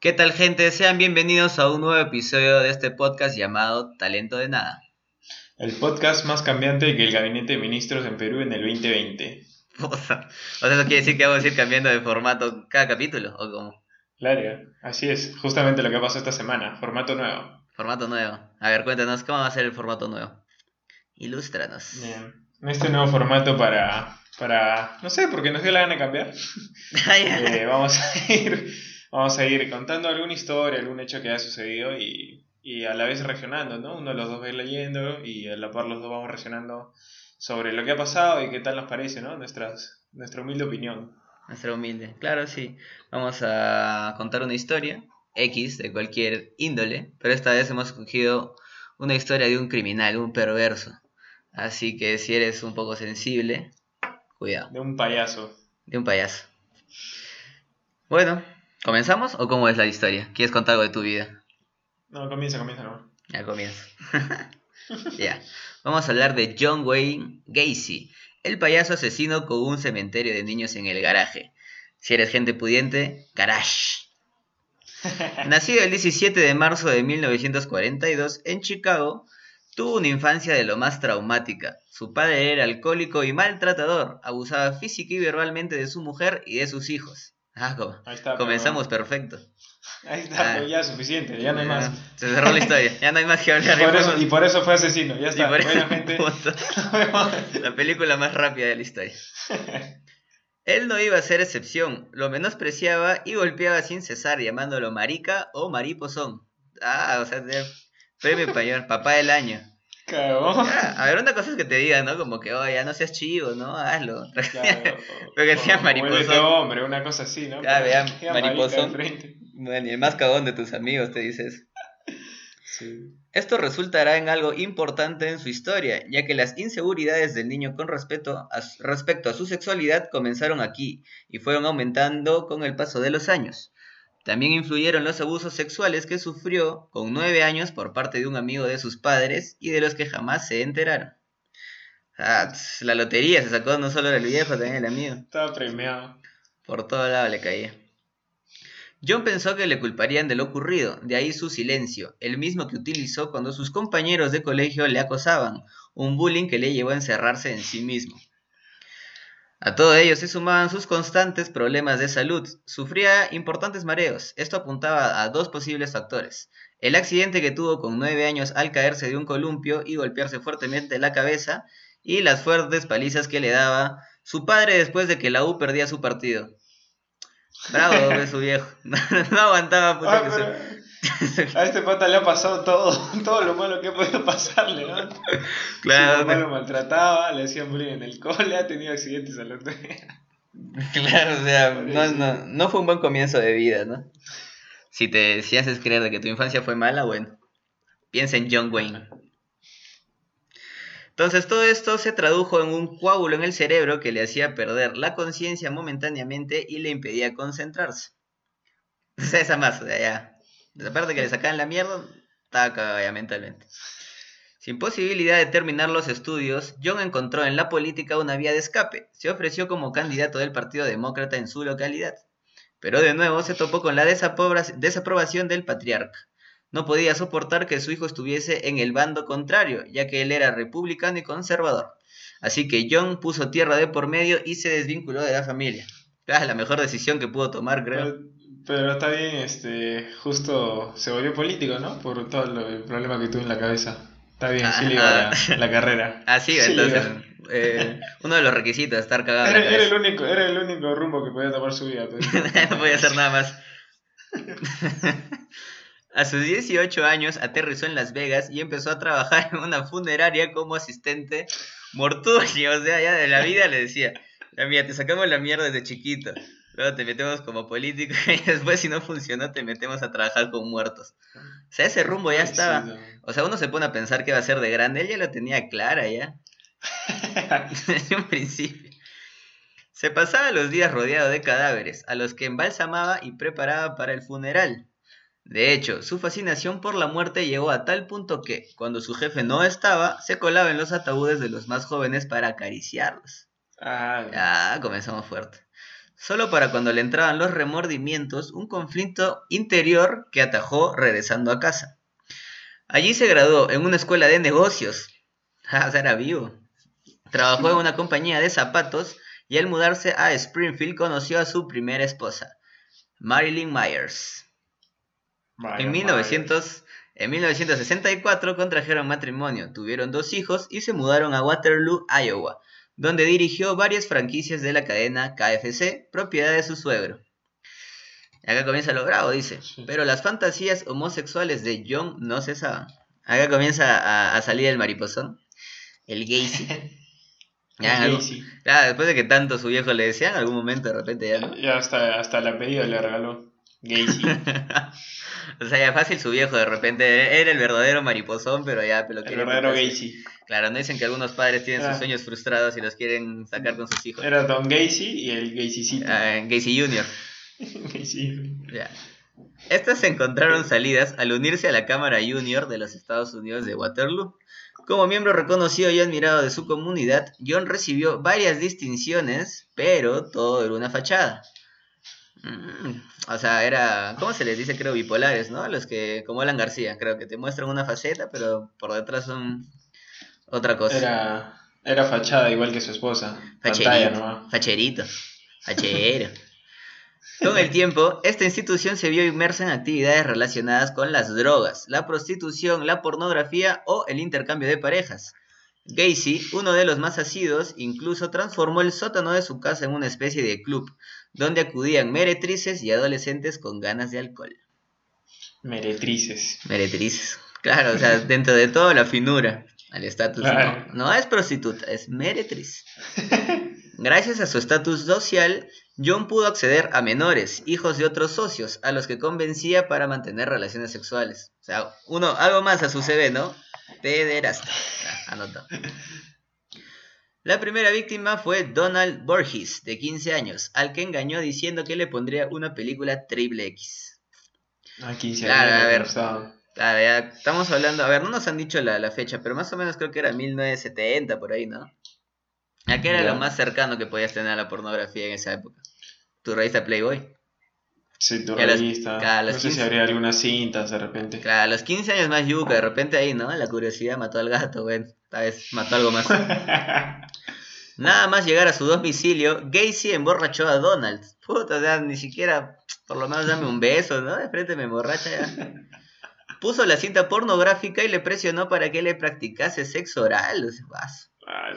¿Qué tal gente? Sean bienvenidos a un nuevo episodio de este podcast llamado Talento de Nada. El podcast más cambiante que el gabinete de ministros en Perú en el 2020. O sea, o sea, eso quiere decir que vamos a ir cambiando de formato cada capítulo, ¿o cómo? Claro, así es, justamente lo que pasó esta semana, formato nuevo. Formato nuevo. A ver, cuéntanos, ¿cómo va a ser el formato nuevo? Ilústranos. Bien. Este nuevo formato para, para, no sé, porque nos dio la gana de cambiar. Eh, vamos a ir, vamos a ir contando alguna historia, algún hecho que haya sucedido y, y a la vez reaccionando, ¿no? Uno de los dos va a ir leyendo y a la par los dos vamos reaccionando sobre lo que ha pasado y qué tal nos parece, ¿no? Nuestras, nuestra humilde opinión. Nuestra humilde. Claro, sí. Vamos a contar una historia X de cualquier índole, pero esta vez hemos escogido una historia de un criminal, un perverso. Así que si eres un poco sensible, cuidado. De un payaso. De un payaso. Bueno, ¿comenzamos o cómo es la historia? ¿Quieres contar algo de tu vida? No, comienza, comienza, no. Ya comienzo. ya. Vamos a hablar de John Wayne Gacy, el payaso asesino con un cementerio de niños en el garaje. Si eres gente pudiente, garage. Nacido el 17 de marzo de 1942 en Chicago, tuvo una infancia de lo más traumática. Su padre era alcohólico y maltratador, abusaba física y verbalmente de su mujer y de sus hijos. Ah, Ahí está, comenzamos perfecto. Ahí está, Ah. pues ya suficiente, ya no hay más. Se cerró la historia, ya no hay más que Y hablar. por, ya eso, y por eso fue asesino, ya y está. por Bueno, eso- gente. La película más rápida de la historia. Él no iba a ser excepción, lo menospreciaba y golpeaba sin cesar, llamándolo marica o mariposón. Ah, o sea, premio payor, papá del año. Cagó. Ya, a ver, una cosa es que te digan, ¿no? Como que, oye, ya no seas chivo, ¿no? Hazlo. Claro, Pero que sea o- o mariposón. vuélvete hombre, una cosa así, ¿no? Ya, Pero vean, frente. Bueno, y el más cagón de tus amigos te dices. Sí. Esto resultará en algo importante en su historia, ya que las inseguridades del niño con respecto a, su- respecto a su sexualidad comenzaron aquí y fueron aumentando con el paso de los años. También influyeron los abusos sexuales que sufrió con nueve años por parte de un amigo de sus padres y de los que jamás se enteraron. Ah, la lotería se sacó no solo el viejo, también el amigo. Estaba premiado. Por todo lado le caía. John pensó que le culparían de lo ocurrido, de ahí su silencio, el mismo que utilizó cuando sus compañeros de colegio le acosaban, un bullying que le llevó a encerrarse en sí mismo. A todo ello se sumaban sus constantes problemas de salud. Sufría importantes mareos. Esto apuntaba a dos posibles factores. El accidente que tuvo con nueve años al caerse de un columpio y golpearse fuertemente la cabeza, y las fuertes palizas que le daba su padre después de que la U perdía su partido. Bravo, ve su viejo. No, aguantaba puta Ah, que se- A este pata le ha pasado todo, todo lo malo que ha podido pasarle, ¿no? Claro, Su mamá lo maltrataba, le hacían bullying en el cole, ha tenido accidentes al otro Claro, o sea, no, no, no fue un buen comienzo de vida, ¿no? Si te si haces creer de que tu infancia fue mala, bueno, piensa en John Wayne. Entonces todo esto se tradujo en un coágulo en el cerebro que le hacía perder la conciencia momentáneamente y le impedía concentrarse. Sea, esa más, o sea, ya. Aparte que le sacaban la mierda, estaba cagado ya mentalmente. Sin posibilidad de terminar los estudios, John encontró en la política una vía de escape. Se ofreció como candidato del Partido Demócrata en su localidad. Pero de nuevo se topó con la desaprobación del patriarca. No podía soportar que su hijo estuviese en el bando contrario, ya que él era republicano y conservador. Así que John puso tierra de por medio y se desvinculó de la familia. Ah, la mejor decisión que pudo tomar, creo. Pero, pero está bien, este, justo se volvió político, ¿no? Por todo lo- el problema que tuvo en la cabeza. Está bien, sí le iba la, Ah. la carrera. Ah, sí, Sí, entonces, eh, uno de los requisitos es estar cagado Era, el único, era el único rumbo que podía tomar su vida. pues. no podía hacer nada más. A sus 18 años aterrizó en Las Vegas y empezó a trabajar en una funeraria como asistente mortuorio. O sea, ya de la vida le decía, "Ya, mira, te sacamos la mierda desde chiquito. Luego te metemos como político y después si no funcionó te metemos a trabajar con muertos. O sea, ese rumbo ya estaba. O sea, uno se pone a pensar que va a ser de grande. Él ya lo tenía clara ya. Desde un principio. Se pasaba los días rodeado de cadáveres, a los que embalsamaba y preparaba para el funeral. De hecho, su fascinación por la muerte llegó a tal punto que, cuando su jefe no estaba, se colaba en los ataúdes de los más jóvenes para acariciarlos. Ah, Ah, comenzamos fuerte. solo para cuando le entraban los remordimientos, un conflicto interior que atajó regresando a casa. Allí se graduó en una escuela de negocios. Ah, era vivo. Trabajó en una compañía de zapatos y al mudarse a Springfield conoció a su primera esposa, Marilyn Myers. en, 1900, en 1964 contrajeron matrimonio, tuvieron dos hijos y se mudaron a Waterloo, Iowa, donde dirigió varias franquicias de la cadena KFC, propiedad de su suegro. Acá comienza lo bravo, dice. Pero las fantasías homosexuales de John no cesaban. Acá comienza a, salir el mariposón. El Gacy. Ya, después de que tanto su viejo le decía, en algún momento de repente ya no. Ya hasta, hasta el apellido le regaló. Gacy. o sea, ya fácil su viejo de repente. Era el verdadero mariposón, pero ya pero El verdadero Gacy. Claro, no dicen que algunos padres tienen sus ah. sueños frustrados y los quieren sacar con sus hijos. Era Don Gacy y el Gacy Ah, Gacy Jr. Estas se encontraron salidas al unirse a la Cámara Junior de los Estados Unidos de Waterloo. Como miembro reconocido y admirado de su comunidad, John recibió varias distinciones, pero todo era una fachada. Mm, o sea, era, ¿cómo se les dice? Creo bipolares, ¿no? Los que, como Alan García, creo que te muestran una faceta, pero por detrás son otra cosa. Era, era fachada igual que su esposa. Facherito, facherito, fachero. Con el tiempo, esta institución se vio inmersa en actividades relacionadas con las drogas, la prostitución, la pornografía o el intercambio de parejas. Gacy, uno de los más asidos, incluso transformó el sótano de su casa en una especie de club, donde acudían meretrices y adolescentes con ganas de alcohol. Meretrices. Meretrices. Claro, o sea, dentro de todo la finura, al estatus. No, no es prostituta, es meretriz. Gracias a su estatus social, John pudo acceder a menores, hijos de otros socios, a los que convencía para mantener relaciones sexuales. O sea, uno, algo más a su CV, ¿no? Pederasta. Anotó. La primera víctima fue Donald Borges, de 15 años, al que engañó diciendo que le pondría una película triple X. Ah, 15 años. a ver. Claro, ya estamos hablando, a ver, no nos han dicho la, la, fecha, pero más o menos creo que era 1970, por ahí, ¿no? ¿A qué era lo más cercano que podías tener a la pornografía en esa época? ¿Tu revista Playboy? Sí, tu revista. no sé si habría algunas cintas de repente. Claro, a los 15 años más yuca, de repente ahí, ¿no? La curiosidad mató al gato, güey. Tal vez mató algo más. Nada más llegar a su domicilio, Gacy emborrachó a Donald. Puta, o sea, ni siquiera, por lo menos dame un beso, ¿no? De frente me emborracha ya. Puso la cinta pornográfica y le presionó para que le practicase sexo oral. Ay,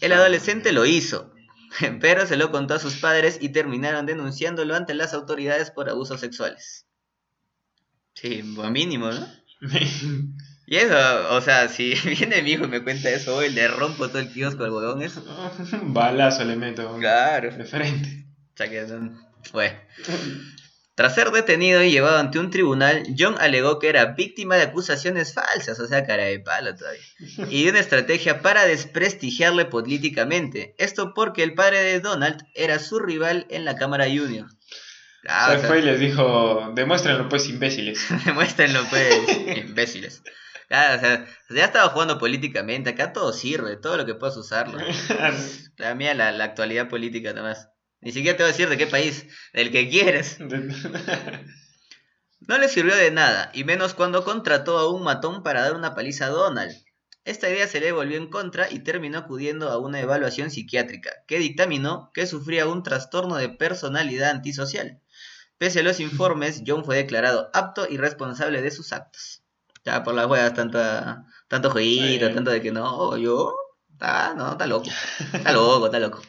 el adolescente lo hizo, pero se lo contó a sus padres y terminaron denunciándolo ante las autoridades por abusos sexuales. Sí, mínimo, ¿no? y eso, o sea, si viene mi hijo y me cuenta eso hoy, le rompo todo el kiosco al huevón eso. Balazo le meto. Claro. De frente. O sea que, bueno. Tras ser detenido y llevado ante un tribunal, John alegó que era víctima de acusaciones falsas, o sea, cara de palo todavía, y de una estrategia para desprestigiarle políticamente. Esto porque el padre de Donald era su rival en la Cámara Junior. Ah, se fue y les dijo, demuéstrenlo pues, imbéciles. demuéstrenlo pues, imbéciles. Claro, o sea, ya estaba jugando políticamente, acá todo sirve, todo lo que puedas usarlo. la mía, la, la actualidad política nomás. Ni siquiera te voy a decir de qué país, del que quieres. No le sirvió de nada, y menos cuando contrató a un matón para dar una paliza a Donald. Esta idea se le volvió en contra y terminó acudiendo a una evaluación psiquiátrica, que dictaminó que sufría un trastorno de personalidad antisocial. Pese a los informes, John fue declarado apto y responsable de sus actos. Ya por las huevas, tanto, tanto jueguito, tanto de que no, yo, está, no, está loco, está loco, está loco.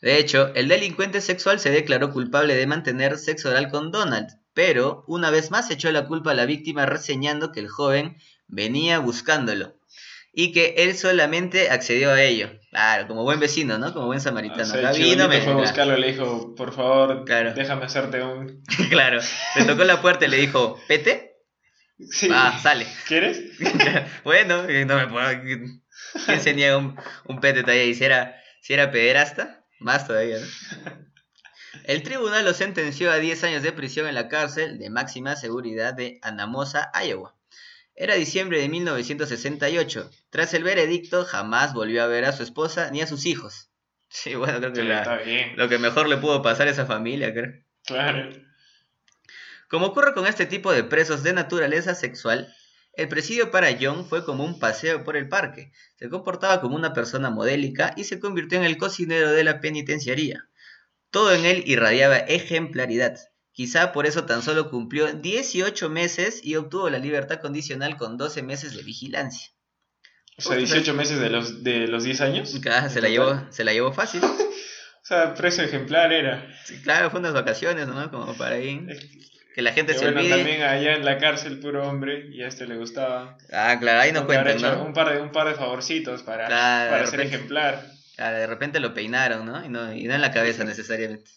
De hecho, el delincuente sexual se declaró culpable de mantener sexo oral con Donald, pero una vez más echó la culpa a la víctima reseñando que el joven venía buscándolo y que él solamente accedió a ello. Claro, como buen vecino, ¿no? Como buen samaritano. Ah, vino, me fue a buscarlo, le dijo, por favor, déjame hacerte un... claro, le tocó la puerta y le dijo, ¿pete? Sí. Ah, sale. ¿Quieres? bueno, no me puedo... ¿Quién se niega un, un pete todavía? ¿Y si era, si era pederasta? Más todavía, El tribunal lo sentenció a 10 años de prisión en la cárcel de máxima seguridad de Anamosa, Iowa. Era diciembre de 1968. Tras el veredicto, jamás volvió a ver a su esposa ni a sus hijos. Sí, bueno, creo que lo que mejor le pudo pasar a esa familia, creo. Claro. Como ocurre con este tipo de presos de naturaleza sexual, el presidio para John fue como un paseo por el parque. Se comportaba como una persona modélica y se convirtió en el cocinero de la penitenciaría. Todo en él irradiaba ejemplaridad. Quizá por eso tan solo cumplió 18 meses y obtuvo la libertad condicional con 12 meses de vigilancia. O sea, 18 meses de los, de los 10 años. Claro, se la, llevó, se la llevó fácil. o sea, preso ejemplar era. Sí, claro, fue unas vacaciones, ¿no? Como para ahí. Que la gente se bueno, también allá en la cárcel, puro hombre, y a este le gustaba. Ah, claro, ahí no cuenta, ¿no? Un par, de, un par de favorcitos para, para ser ejemplar. Claro, de repente lo peinaron, ¿no? Y, ¿no? y no en la cabeza necesariamente.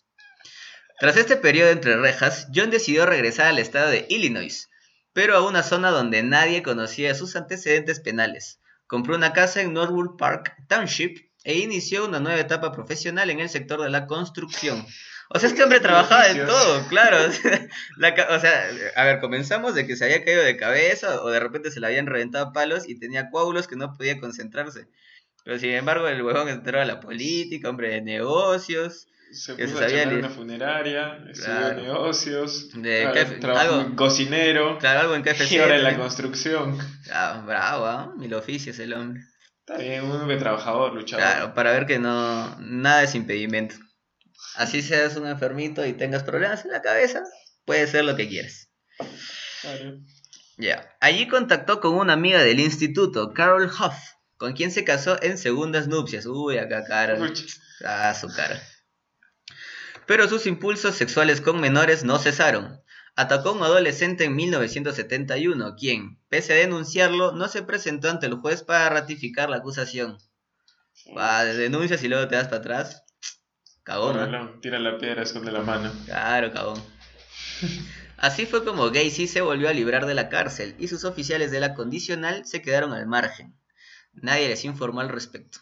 Tras este periodo entre rejas, John decidió regresar al estado de Illinois, pero a una zona donde nadie conocía sus antecedentes penales. Compró una casa en Norwood Park Township e inició una nueva etapa profesional en el sector de la construcción. O sea, este hombre trabajaba en todo, claro. o sea, a ver, comenzamos de que se había caído de cabeza o de repente se le habían reventado palos y tenía coágulos que no podía concentrarse. Pero sin embargo, el huevón entró a la política, hombre de negocios. Se puso a en una funeraria, estudió negocios, de trabajó cocinero. Claro, algo en KFC. Y ahora en la construcción. Ah, bravo, ¿eh? Mil oficios el hombre. Está bien, un hombre trabajador, luchador. Claro, para ver que no, nada es impedimento. Así seas un enfermito y tengas problemas en la cabeza, puede ser lo que quieras. Ya. Allí contactó con una amiga del instituto, Carol Huff, con quien se casó en segundas nupcias. Uy, acá Carol. Ah, su cara. Pero sus impulsos sexuales con menores no cesaron. Atacó a un adolescente en 1971, quien, pese a denunciarlo, no se presentó ante el juez para ratificar la acusación. Va, denuncias y luego te das para atrás. Cagón. tira la piedra, esconde la mano. Claro, cagón. Así fue como Gacy se volvió a librar de la cárcel y sus oficiales de la condicional se quedaron al margen. Nadie les informó al respecto.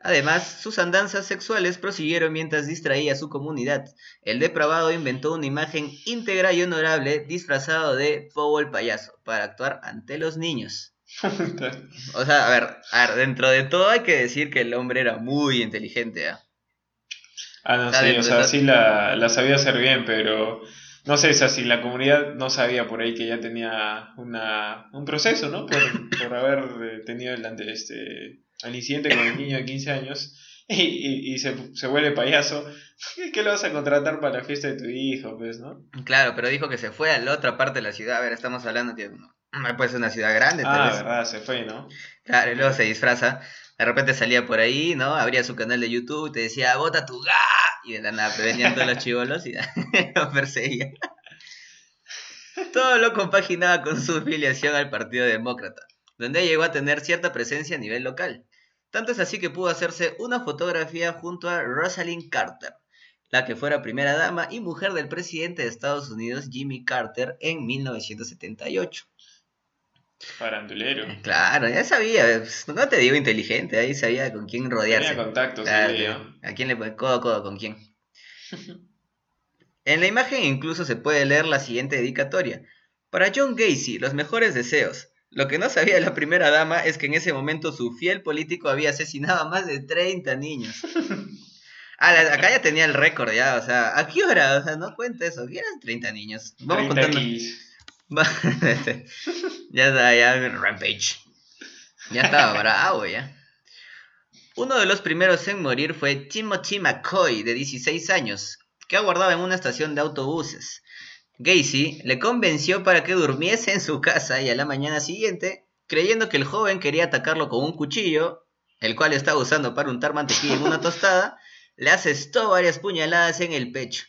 Además, sus andanzas sexuales prosiguieron mientras distraía a su comunidad. El depravado inventó una imagen íntegra y honorable disfrazado de Pogo el payaso para actuar ante los niños. o sea, a ver, a ver, dentro de todo hay que decir que el hombre era muy inteligente. ¿eh? Ah, no, sí, o sea, sí la, la, sabía hacer bien, pero no sé, o si la comunidad no sabía por ahí que ya tenía una, un proceso, ¿no? Por, por haber eh, tenido el, este, el incidente con el niño de 15 años y, y, se, se, vuelve payaso, ¿qué lo vas a contratar para la fiesta de tu hijo, pues, no? Claro, pero dijo que se fue a la otra parte de la ciudad, a ver, estamos hablando que puede ser una ciudad grande. Ah, verdad, se fue, ¿no? Claro, y luego se disfraza de repente salía por ahí, ¿no? Abría su canal de YouTube y te decía, bota tu ga. Y de la nada, venían todos los chivolos y lo perseguía. Todo lo compaginaba con su afiliación al Partido Demócrata, donde llegó a tener cierta presencia a nivel local. Tanto es así que pudo hacerse una fotografía junto a Rosalind Carter, la que fuera primera dama y mujer del presidente de Estados Unidos Jimmy Carter en 1978. Farandulero. Claro, ya sabía, pues, no te digo inteligente, ahí sabía con quién rodearse. Tenía contactos, A quién le pone codo a codo con quién. en la imagen incluso se puede leer la siguiente dedicatoria. Para John Gacy, los mejores deseos. Lo que no sabía la primera dama es que en ese momento su fiel político había asesinado a más de 30 niños. Ah, acá ya tenía el récord, ya, o sea, ¿a qué hora? O sea, no cuenta eso, eran 30 niños. Vamos 30 contando. ya está, ya Rampage. Ya estaba bravo, ya. Uno de los primeros en morir fue Timothy McCoy, de 16 años, que aguardaba en una estación de autobuses. Gacy le convenció para que durmiese en su casa y a la mañana siguiente, creyendo que el joven quería atacarlo con un cuchillo, el cual estaba usando para untar mantequilla en una tostada, le asestó varias puñaladas en el pecho.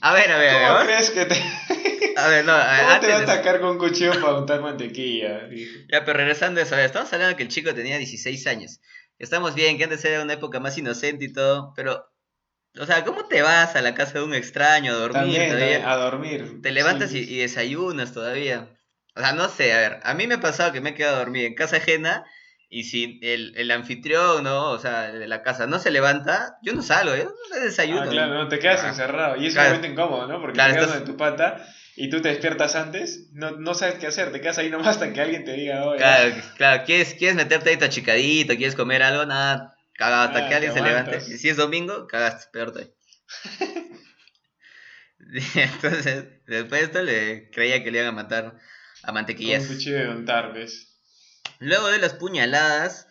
A ver, a ver, a ver. ¿Cómo crees que te.? A ver, no, ¿Cómo te va a atacar con cuchillo para untar mantequilla? Ya, pero regresando a eso, estamos hablando de que el chico tenía 16 años. Estamos bien, que antes era una época más inocente y todo, pero. O sea, ¿cómo te vas a la casa de un extraño a dormir todavía? A dormir. Te levantas y, desayunas todavía. O sea, no sé, a ver, a mí me ha pasado que me he quedado a dormir en casa ajena y si el, el anfitrión, ¿no? O sea, de la casa no se levanta, yo no salgo, yo no desayuno. Ah, claro, no, te quedas encerrado. Y es un momento incómodo, ¿no? Porque te quedas en tu pata y tú te despiertas antes, no, no sabes qué hacer, te quedas ahí nomás hasta que alguien te diga, Claro, claro, ¿quieres, quieres meterte ahí tu achicadito, quieres comer algo, nada, Cagado hasta ah, que alguien se levante. Y si es domingo, cagaste, peor todavía. Entonces, después de esto le creía que le iban a matar a mantequillas. Un cuchillo de untar, ¿ves? Luego de las puñaladas,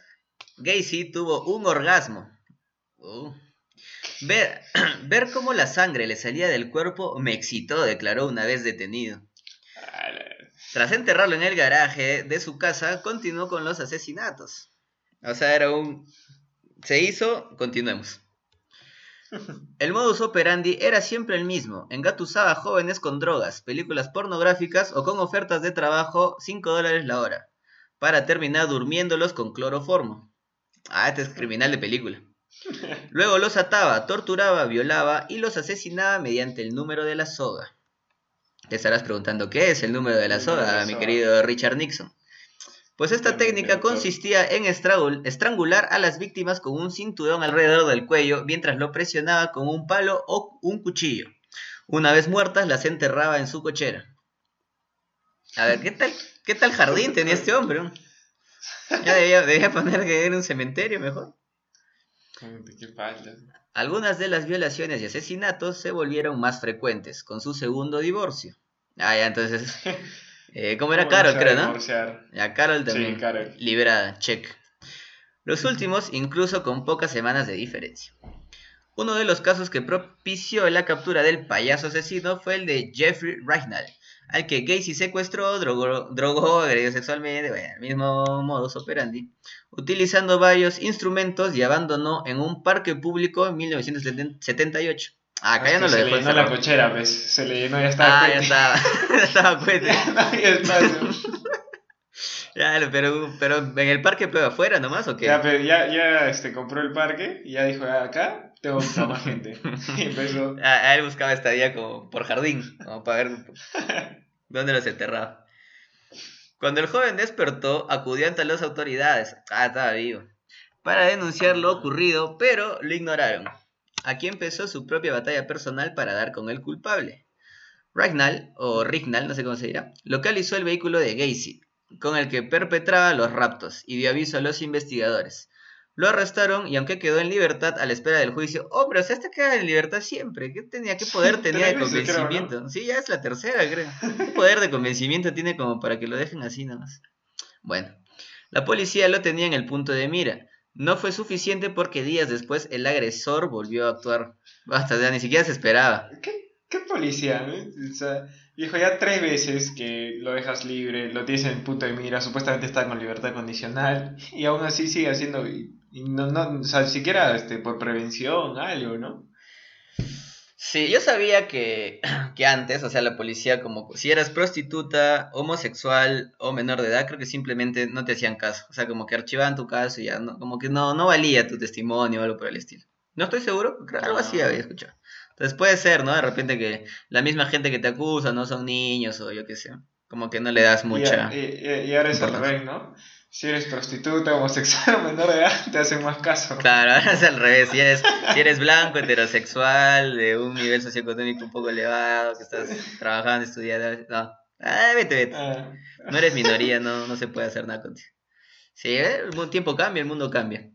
Gacy tuvo un orgasmo. Uh. Ver, ver cómo la sangre le salía del cuerpo me excitó, declaró una vez detenido. Tras enterrarlo en el garaje de su casa, continuó con los asesinatos. O sea, era un... Se hizo, continuemos. El modus operandi era siempre el mismo. Engatusaba jóvenes con drogas, películas pornográficas o con ofertas de trabajo 5 dólares la hora, para terminar durmiéndolos con cloroformo. Ah, este es criminal de película. Luego los ataba, torturaba, violaba y los asesinaba mediante el número de la soga. Te estarás preguntando qué es el número de la soga, mi querido Richard Nixon. Pues esta técnica consistía en estrangular a las víctimas con un cinturón alrededor del cuello mientras lo presionaba con un palo o un cuchillo. Una vez muertas, las enterraba en su cochera. A ver, ¿qué tal, qué tal jardín tenía este hombre? Ya debía, poner que era un cementerio mejor. Algunas de las violaciones y asesinatos se volvieron más frecuentes con su segundo divorcio. Ah, ya, entonces Eh, ¿Cómo era Carol, creo, no? Ya, Carol también. Liberada, check. Los últimos, incluso con pocas semanas de diferencia. Uno de los casos que propició la captura del payaso asesino fue el de Jeffrey Reichnall, al que Gacy secuestró, drogó, drogó agredió sexualmente, bueno, el mismo modus operandi, utilizando varios instrumentos y abandonó en un parque público en 1978. Ah, acá ya no lo dejó. Se le llenó la cochera, pues. Se le llenó, ya estaba. Ah, ya estaba. ya estaba cuete. ya no había espacio. ya, pero, pero en el parque, pero afuera nomás, ¿o qué? Ya, pero ya, ya este, compró el parque y ya dijo, ah, acá tengo mucha más gente. y empezó. Ah, él buscaba estadía como por jardín, como para ver dónde los enterraba. Cuando el joven despertó, acudió ante las autoridades. Ah, estaba vivo. Para denunciar lo ocurrido, pero lo ignoraron. Aquí empezó su propia batalla personal para dar con el culpable. Ragnall, o Rignall, no sé cómo se dirá, localizó el vehículo de Gacy, con el que perpetraba los raptos, y dio aviso a los investigadores. Lo arrestaron y aunque quedó en libertad a la espera del juicio, hombre, o sea, este queda en libertad siempre. ¿Qué tenía? ¿Qué poder tenía de convencimiento? Sí, ya es la tercera, creo. ¿Qué poder de convencimiento tiene como para que lo dejen así nomás? Bueno, la policía lo tenía en el punto de mira, no fue suficiente porque días después el agresor volvió a actuar. Basta, ya ni siquiera se esperaba. ¿Qué, qué policía? O sea, dijo ya tres veces que lo dejas libre, lo tienes en el punto de mira, supuestamente está con libertad condicional y aún así sigue haciendo, y, no, no, o sea, siquiera este, por prevención, algo, ¿no? Sí, yo sabía que, que, antes, o sea, la policía, como si eras prostituta, homosexual o menor de edad, creo que simplemente no te hacían caso. O sea, como que archivaban tu caso y ya, no, como que no, no valía tu testimonio o algo por el estilo. No estoy seguro, creo algo así había escuchado. Entonces puede ser, ¿no? De repente que la misma gente que te acusa no son niños o yo qué sé. Como que no le das mucha. Y, y, y ahora es el rey, ¿no? Si eres prostituta, homosexual o menor de edad, te hacen más caso. Claro, ahora es al revés. Si eres, si eres blanco, heterosexual, de un nivel socioeconómico un poco elevado, que estás trabajando, estudiando, no. Ah, vete, vete. Ah. No eres minoría, no, no se puede hacer nada contigo. Sí, el tiempo cambia, el mundo cambia.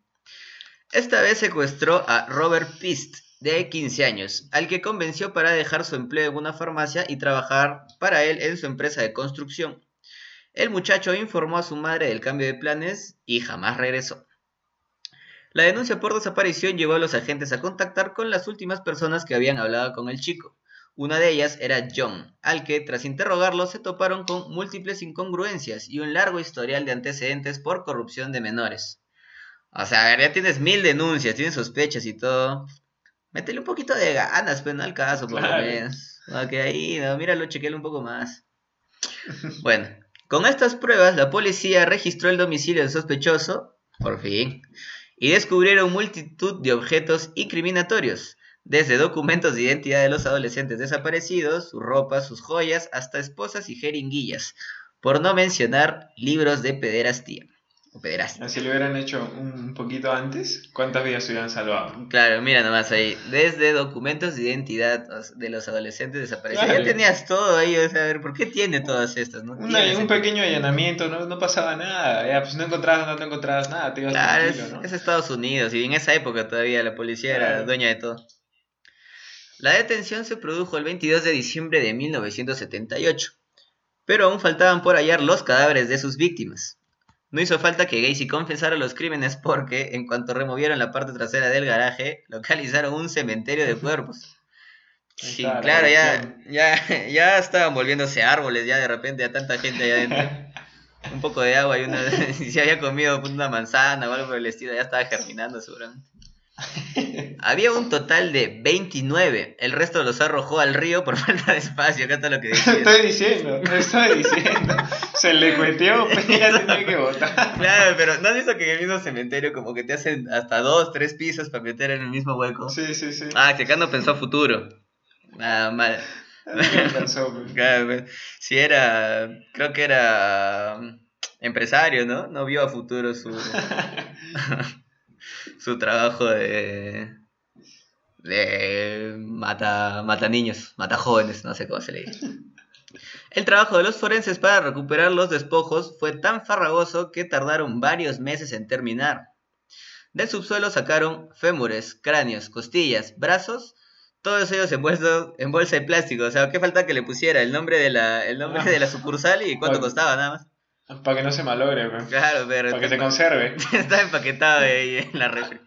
Esta vez secuestró a Robert Pist, de 15 años, al que convenció para dejar su empleo en una farmacia y trabajar para él en su empresa de construcción. El muchacho informó a su madre del cambio de planes y jamás regresó. La denuncia por desaparición llevó a los agentes a contactar con las últimas personas que habían hablado con el chico. Una de ellas era John, al que tras interrogarlo se toparon con múltiples incongruencias y un largo historial de antecedentes por corrupción de menores. O sea, ya tienes mil denuncias, tienes sospechas y todo. Métele un poquito de ganas, pero no al caso, por lo menos. Ok, ahí, no, míralo, chequélo un poco más. Bueno, con estas pruebas, la policía registró el domicilio del sospechoso, por fin, y descubrieron multitud de objetos incriminatorios, desde documentos de identidad de los adolescentes desaparecidos, su ropa, sus joyas, hasta esposas y jeringuillas, por no mencionar libros de pederastía. Pederastas. Si lo hubieran hecho un poquito antes, ¿cuántas vidas se hubieran salvado? Claro, mira nomás ahí. Desde documentos de identidad de los adolescentes desaparecidos. Ya tenías todo ahí, o sea, a ver, ¿por qué tiene todas estas? ¿no? un pequeño allanamiento, no, no pasaba nada. Ya, pues no encontrabas, no te encontrabas nada, te ibas claro, es, ¿no? es Estados Unidos y en esa época todavía la policía era dueña de todo. La detención se produjo el 22 de diciembre de 1978, pero aún faltaban por hallar los cadáveres de sus víctimas. No hizo falta que Gacy confesara los crímenes porque, en cuanto removieron la parte trasera del garaje, localizaron un cementerio de cuerpos. Sí, claro, ya, ya, ya estaban volviéndose árboles, ya de repente, a tanta gente allá adentro. Un poco de agua y una. si había comido una manzana o algo por el estilo, ya estaba germinando seguramente. Había un total de 29. El resto los arrojó al río por falta de espacio. Acá está lo que dice. Estoy diciendo, estoy diciendo. Se le cueteó, ya tenía que botar. Claro, pero ¿no has visto que en el mismo cementerio como que te hacen hasta dos, tres pisos para meter en el mismo hueco? Sí, sí, sí. Ah, que acá no pensó futuro. Nada mal. pensó, pues. Si era, creo que era um, empresario, ¿no? No vio a futuro su su trabajo de de mata, mata niños, mata jóvenes, no sé cómo se le dice. El trabajo de los forenses para recuperar los despojos fue tan farragoso que tardaron varios meses en terminar. Del subsuelo sacaron fémures, cráneos, costillas, brazos, todos ellos envueltos en bolsa de plástico. O sea, ¿qué falta que le pusiera el nombre de la, el nombre de la sucursal y cuánto costaba nada más? Para que no se malogre, Claro, pero. Para que se conserve. Está empaquetado ahí en la refri.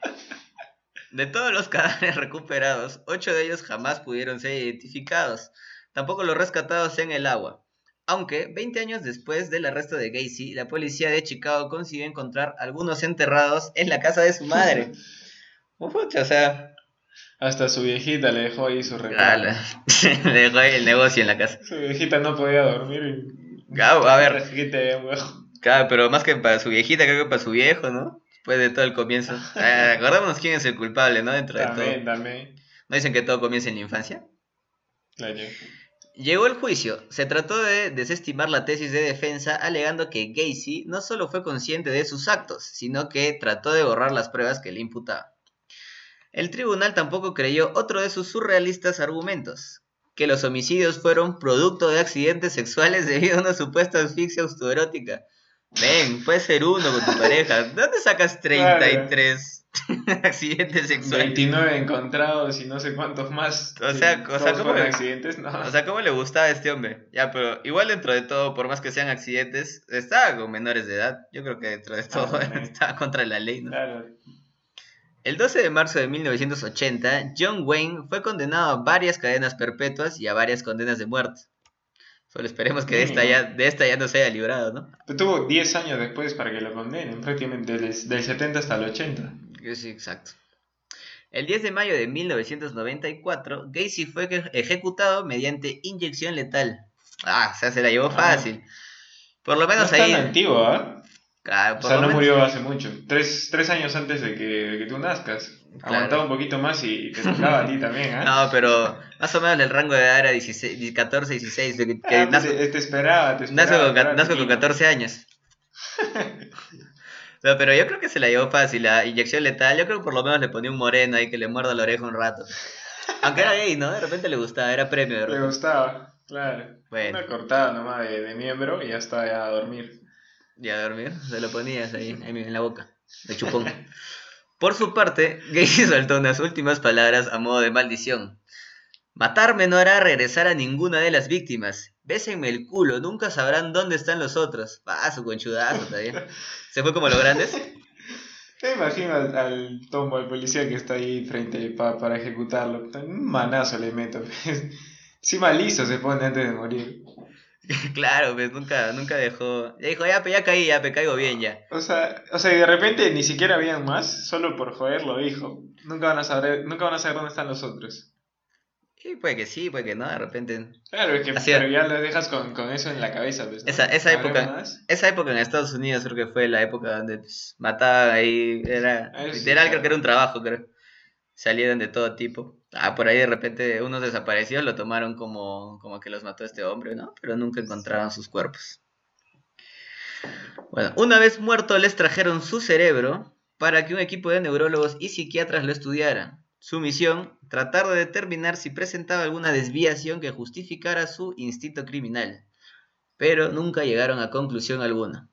De todos los cadáveres recuperados, ocho de ellos jamás pudieron ser identificados, tampoco los rescatados en el agua. Aunque, 20 años después del arresto de Gacy, la policía de Chicago consiguió encontrar algunos enterrados en la casa de su madre. o sea... Hasta su viejita le dejó ahí su regalo. le dejó ahí el negocio en la casa. Su viejita no podía dormir. a ver. Claro, pero más que para su viejita, creo que para su viejo, ¿no? Después de todo el comienzo. Ah, acordémonos quién es el culpable, ¿no? Dentro de todo. También. ¿No dicen que todo comienza en la infancia? Claro. Llegó el juicio. Se trató de desestimar la tesis de defensa alegando que Gacy no solo fue consciente de sus actos, sino que trató de borrar las pruebas que le imputaba. El tribunal tampoco creyó otro de sus surrealistas argumentos, que los homicidios fueron producto de accidentes sexuales debido a una supuesta asfixia autoerótica. Ven, puede ser uno con tu pareja. ¿Dónde sacas 33 accidentes sexuales? 29 encontrados y no sé cuántos más. O sea, o sea ¿cómo, le, accidentes? No. o sea, ¿cómo le gustaba a este hombre? Ya, pero igual dentro de todo, por más que sean accidentes, estaba con menores de edad. Yo creo que dentro de todo ah, estaba contra la ley, ¿no? Claro. El 12 de marzo de 1980, John Wayne fue condenado a varias cadenas perpetuas y a varias condenas de muerte. Solo esperemos que de esta, ya, de esta ya no se haya librado, ¿no? Pero tuvo 10 años después para que lo condenen, prácticamente del, 70 hasta el 80. Sí, exacto. El 10 de mayo de 1994, Gacy fue ejecutado mediante inyección letal. Ah, o sea, se la llevó ah. fácil. Por lo menos no ahí. Es tan antiguo, ¿ah? o sea, no murió hace mucho. Tres, tres años antes de que, de que tú nazcas. Aguantaba un poquito más y te tocaba a ti también, ¿eh? No, pero más o menos el rango de edad era 16, 14, 16. Que, ah, pues, te, esperaba, te esperaba. Nazco con, con 14 años. no, pero yo creo que se la llevó fácil. La inyección letal, yo creo que por lo menos le ponía un moreno ahí que le muerda la oreja un rato. Aunque era gay, ¿no? De repente le gustaba, era premio. De le gustaba, claro. Bueno. Una cortada nomás de, de miembro y ya está, ya a dormir. Ya a dormir, se lo ponías ahí, ahí en la boca, de chupón. Por su parte, Gacy soltó unas últimas palabras a modo de maldición. Matarme no hará regresar a ninguna de las víctimas. Bésenme el culo, nunca sabrán dónde están los otros. Ah, su conchudazo también. ¿Se fue como los grandes? Te imagino al, tombo, al policía que está ahí frente para ejecutarlo. Un manazo le meto. Sí, malizo se pone antes de morir. claro, pues nunca, nunca dejó. Ya dijo, ya, ya caí, ya me caigo bien ya. O sea, o sea, y de repente ni siquiera habían más, solo por joder lo dijo. Nunca van a saber, nunca van a saber dónde están los otros. Sí, puede que sí, puede que no, de repente. Claro, es que pero ya lo dejas con, con eso en la cabeza, pues, Esa, esa época, esa época en Estados Unidos creo que fue la época donde pues, mataban ahí, era ah, literal creo que era un trabajo, creo. Salieron de todo tipo. Ah, por ahí de repente unos desaparecidos lo tomaron como, como que los mató este hombre, ¿no? Pero nunca encontraron sus cuerpos. Bueno, una vez muerto les trajeron su cerebro para que un equipo de neurólogos y psiquiatras lo estudiaran. Su misión, tratar de determinar si presentaba alguna desviación que justificara su instinto criminal, pero nunca llegaron a conclusión alguna.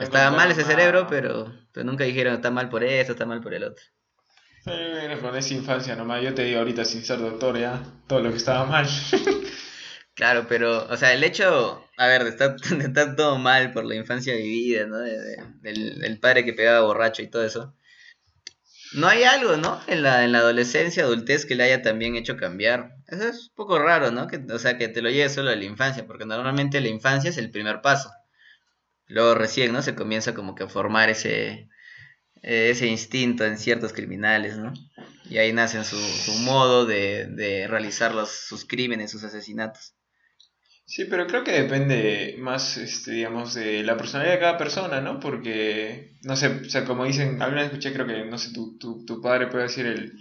Estaba mal ese cerebro, pero, nunca dijeron está mal por esto, está mal por el otro. Sí, con esa infancia nomás, yo te digo ahorita sin ser doctor ya, todo lo que estaba mal. claro, pero, o sea, el hecho, a ver, de estar, todo mal por la infancia vivida, ¿no? del, padre que pegaba borracho y todo eso. No hay algo, ¿no? En la, en la adolescencia, adultez que le haya también hecho cambiar. Eso es un poco raro, ¿no? Que, o sea, que te lo lleve solo a la infancia, porque normalmente la infancia es el primer paso. Luego recién, ¿no? Se comienza como que a formar ese, ese instinto en ciertos criminales, ¿no? Y ahí nacen su, su modo de, de realizar los, sus crímenes, sus asesinatos. Sí, pero creo que depende más, este, digamos, de la personalidad de cada persona, ¿no? Porque, no sé, o sea, como dicen, alguna vez escuché, creo que, no sé, tu, tu, tu padre puede decir el,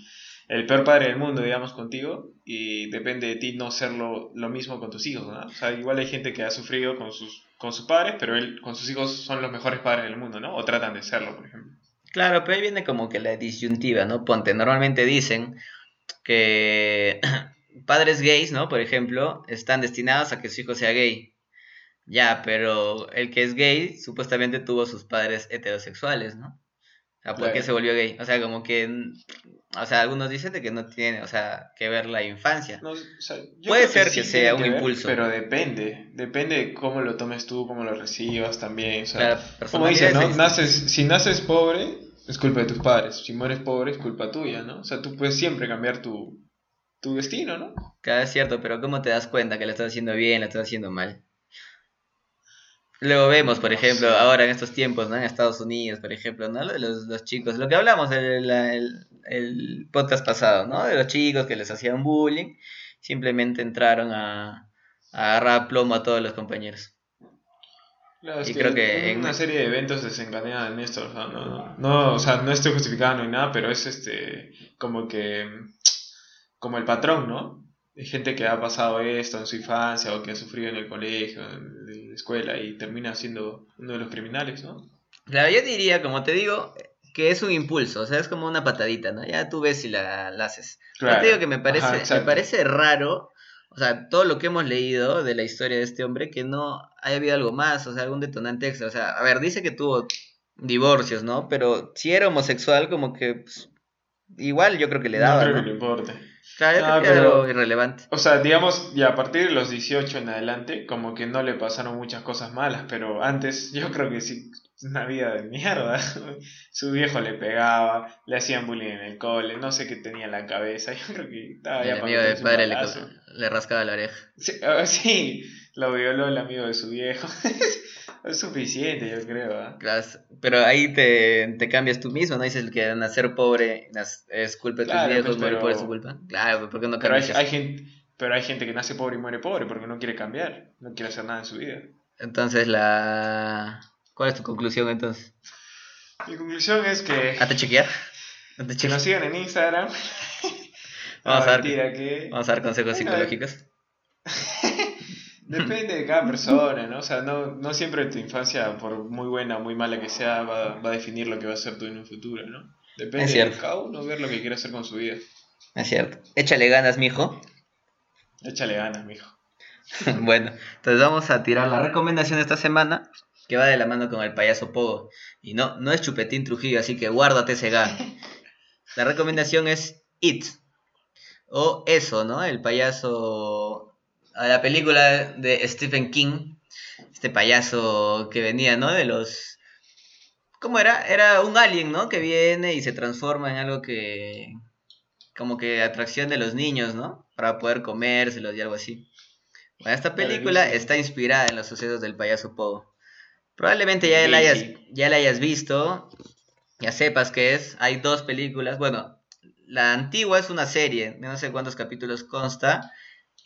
el peor padre del mundo, digamos, contigo, y depende de ti no serlo lo mismo con tus hijos, ¿no? O sea, igual hay gente que ha sufrido con sus, con sus padres, pero él con sus hijos son los mejores padres del mundo, ¿no? O tratan de serlo, por ejemplo. Claro, pero ahí viene como que la disyuntiva, ¿no? Ponte, normalmente dicen que padres gays, ¿no? Por ejemplo, están destinados a que su hijo sea gay. Ya, pero el que es gay supuestamente tuvo sus padres heterosexuales, ¿no? O sea, ¿por qué se volvió gay? O sea, como que o sea, algunos dicen de que no tiene, o sea, que ver la infancia. Puede ser que, sea un impulso. Pero depende, depende de cómo lo tomes tú, cómo lo recibas también. O sea, como dices, ¿no? Naces, si naces pobre, es culpa de tus padres. Si mueres pobre, es culpa tuya, ¿no? O sea, tú puedes siempre cambiar tu, tu destino, ¿no? Claro, es cierto, pero ¿cómo te das cuenta que lo estás haciendo bien, lo estás haciendo mal? Luego vemos, por ejemplo, ahora en estos tiempos, ¿no? En Estados Unidos, por ejemplo, ¿no? Los, los chicos, lo que hablamos el, el, el, podcast pasado, ¿no? De los chicos que les hacían bullying, simplemente entraron a, a agarrar plomo a todos los compañeros. Claro, y creo que en una serie de eventos desencadenan esto, ¿no? No, no, o sea, no estoy justificando ni nada, pero es este, como que, como el patrón, ¿no? Hay gente que ha pasado esto en su infancia o que ha sufrido en el colegio, en la escuela y termina siendo uno de los criminales, ¿no? Claro, yo diría, como te digo, que es un impulso, o sea, es como una patadita, ¿no? Ya tú ves si la, haces. Claro. Yo te digo que me parece, me parece raro, o sea, todo lo que hemos leído de la historia de este hombre, que no haya habido algo más, o sea, algún detonante extra. O sea, a ver, dice que tuvo divorcios, ¿no? Pero si era homosexual, como que pues, igual yo creo que le daba. No creo que le importe. Claro, que algo irrelevante. O sea, digamos, y a partir de los 18 en adelante, como que no le pasaron muchas cosas malas, pero antes yo creo que sí, una vida de mierda. Su viejo le pegaba, le hacían bullying en el cole, no sé qué tenía en la cabeza, yo creo que estaba ya El amigo de padre le, le, rascaba la oreja. Sí, ah, sí, lo violó el amigo de su viejo. Es suficiente, yo creo. ¿ah? Pero ahí te, te, cambias tú mismo, ¿no? Dices que nacer pobre es culpa de tus viejos, pues, morir pobre es su culpa. Claro, ¿por qué no cambias? Pero hay, gente, pero hay gente que nace pobre y muere pobre porque no quiere cambiar, no quiere hacer nada en su vida. Entonces, la... ¿cuál es tu conclusión entonces? Mi conclusión es que... ¿A te chequear? Que nos sigan en Instagram. Vamos, a, ver, que... vamos a dar consejos psicológicos. Depende de cada persona, ¿no? O sea, no, no siempre tu infancia, por muy buena o muy mala que sea, va, va, a definir lo que va a ser tú en un futuro, ¿no? Depende de cada uno ver lo que quiere hacer con su vida. Es cierto. Échale ganas, mijo. Échale ganas, mijo. bueno, entonces vamos a tirar la recomendación de esta semana, que va de la mano con el payaso Pogo. Y no, no es Chupetín Trujillo, así que guárdate ese gan. La recomendación es It. O eso, ¿no? El payaso a la película de Stephen King, este payaso que venía, ¿no? De los... ¿Cómo era? Era un alien, ¿no? Que viene y se transforma en algo que... como que atracción de los niños, ¿no? Para poder comérselos y algo así. Bueno, esta película está inspirada en los sucesos del payaso Pogo. Probablemente ya la hayas, ya la hayas visto, ya sepas qué es. Hay dos películas. Bueno, la antigua es una serie, no sé cuántos capítulos consta.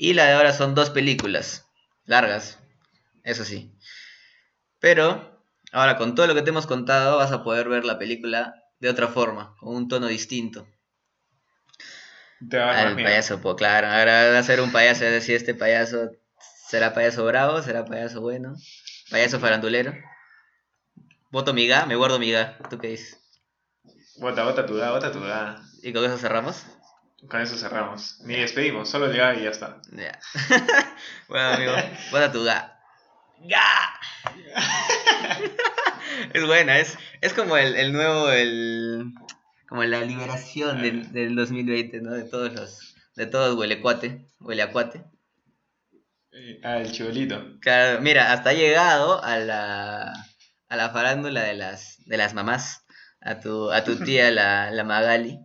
Y la de ahora son dos películas. Largas. Eso sí. Pero, ahora con todo lo que te hemos contado, vas a poder ver la película de otra forma, con un tono distinto. Al payaso, pues claro. Ahora va a ser un payaso, es decir, este payaso será payaso bravo, será payaso bueno. payaso farandulero. Voto mi ga, me guardo mi ga. ¿Tú qué dices? Vota, vota tu ga, vota tu ga. ¿Y con eso cerramos? Con eso cerramos. Ni despedimos, solo el ga y ya está. Ya. bueno, amigo, vota tu ga. ¡Ga! es buena, es, es como el, el nuevo, el como la liberación del, del 2020, ¿no? De todos los, de todos huele cuate, huele a cuate. Eh, ah, el chibolito. Claro, mira, hasta ha llegado a la, a la farándula de las, de las mamás, a tu, a tu tía, la, la Magali.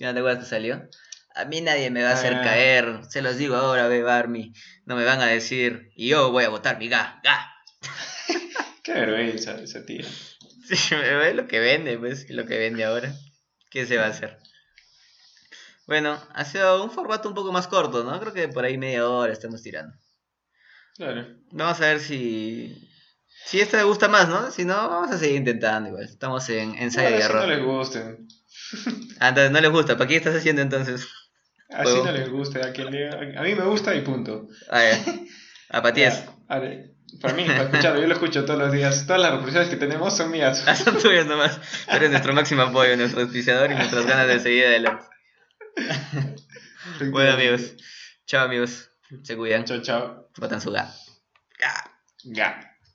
¿No te acuerdas que salió? A mí nadie me va a hacer ah. caer, se los digo ahora, ve Barmy. No me van a decir, y yo voy a votar mi ga, ga. Qué vergüenza esa tía. Sí, es lo que vende, pues, lo que vende ahora. ¿Qué se va a hacer? Bueno, ha sido un formato un poco más corto, ¿no? Creo que por ahí media hora estamos tirando. Claro. Vamos a ver si. Si esto le gusta más, ¿no? Si no, vamos a seguir intentando igual. Estamos en ensayo y error. no les gusten. Ah, entonces no les gusta. ¿Para qué estás haciendo entonces? Así no les gusta. A, quien le... a mí me gusta y punto. Ah, ya. Apatías. Para mí, para escucharlo, yo lo escucho todos los días. Todas las reproducciones que tenemos son mías. Ah, son tuyas nomás. eres nuestro máximo apoyo, nuestro auspiciador y nuestras ganas de seguir adelante. bueno, amigos. Chao, amigos. Se cuidan. Chao, chao. Botan su ga. Ga. Ga.